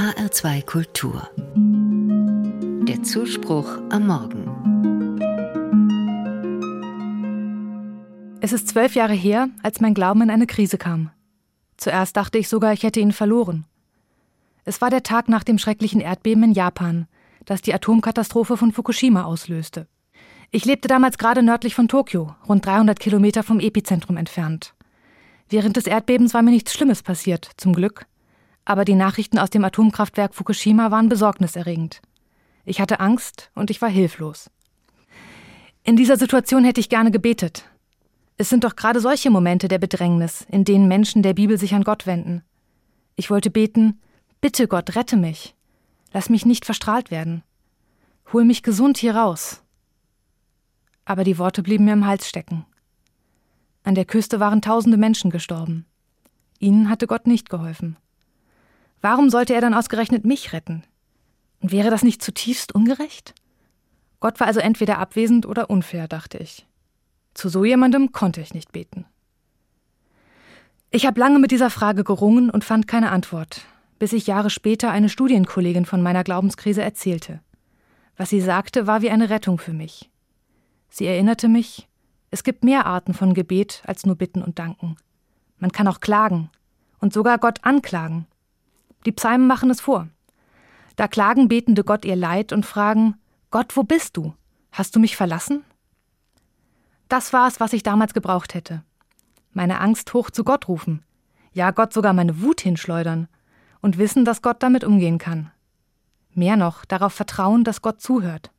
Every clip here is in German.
HR2 Kultur. Der Zuspruch am Morgen. Es ist zwölf Jahre her, als mein Glauben in eine Krise kam. Zuerst dachte ich sogar, ich hätte ihn verloren. Es war der Tag nach dem schrecklichen Erdbeben in Japan, das die Atomkatastrophe von Fukushima auslöste. Ich lebte damals gerade nördlich von Tokio, rund 300 Kilometer vom Epizentrum entfernt. Während des Erdbebens war mir nichts Schlimmes passiert, zum Glück. Aber die Nachrichten aus dem Atomkraftwerk Fukushima waren besorgniserregend. Ich hatte Angst und ich war hilflos. In dieser Situation hätte ich gerne gebetet. Es sind doch gerade solche Momente der Bedrängnis, in denen Menschen der Bibel sich an Gott wenden. Ich wollte beten, bitte Gott, rette mich. Lass mich nicht verstrahlt werden. Hol mich gesund hier raus aber die Worte blieben mir im Hals stecken. An der Küste waren tausende Menschen gestorben. Ihnen hatte Gott nicht geholfen. Warum sollte er dann ausgerechnet mich retten? Und wäre das nicht zutiefst ungerecht? Gott war also entweder abwesend oder unfair, dachte ich. Zu so jemandem konnte ich nicht beten. Ich habe lange mit dieser Frage gerungen und fand keine Antwort, bis ich Jahre später eine Studienkollegin von meiner Glaubenskrise erzählte. Was sie sagte, war wie eine Rettung für mich. Sie erinnerte mich, es gibt mehr Arten von Gebet als nur Bitten und Danken. Man kann auch klagen und sogar Gott anklagen. Die Psalmen machen es vor. Da klagen Betende Gott ihr Leid und fragen, Gott, wo bist du? Hast du mich verlassen? Das war es, was ich damals gebraucht hätte. Meine Angst hoch zu Gott rufen. Ja, Gott sogar meine Wut hinschleudern. Und wissen, dass Gott damit umgehen kann. Mehr noch, darauf vertrauen, dass Gott zuhört.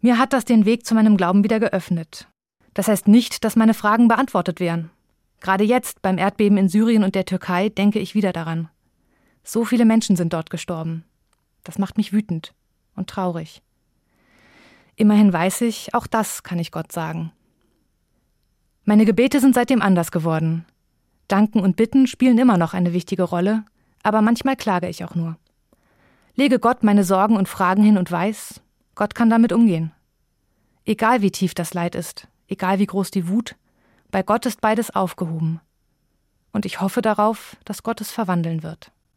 Mir hat das den Weg zu meinem Glauben wieder geöffnet. Das heißt nicht, dass meine Fragen beantwortet wären. Gerade jetzt, beim Erdbeben in Syrien und der Türkei, denke ich wieder daran. So viele Menschen sind dort gestorben. Das macht mich wütend und traurig. Immerhin weiß ich, auch das kann ich Gott sagen. Meine Gebete sind seitdem anders geworden. Danken und Bitten spielen immer noch eine wichtige Rolle, aber manchmal klage ich auch nur. Lege Gott meine Sorgen und Fragen hin und weiß, Gott kann damit umgehen. Egal wie tief das Leid ist, egal wie groß die Wut, bei Gott ist beides aufgehoben. Und ich hoffe darauf, dass Gott es verwandeln wird.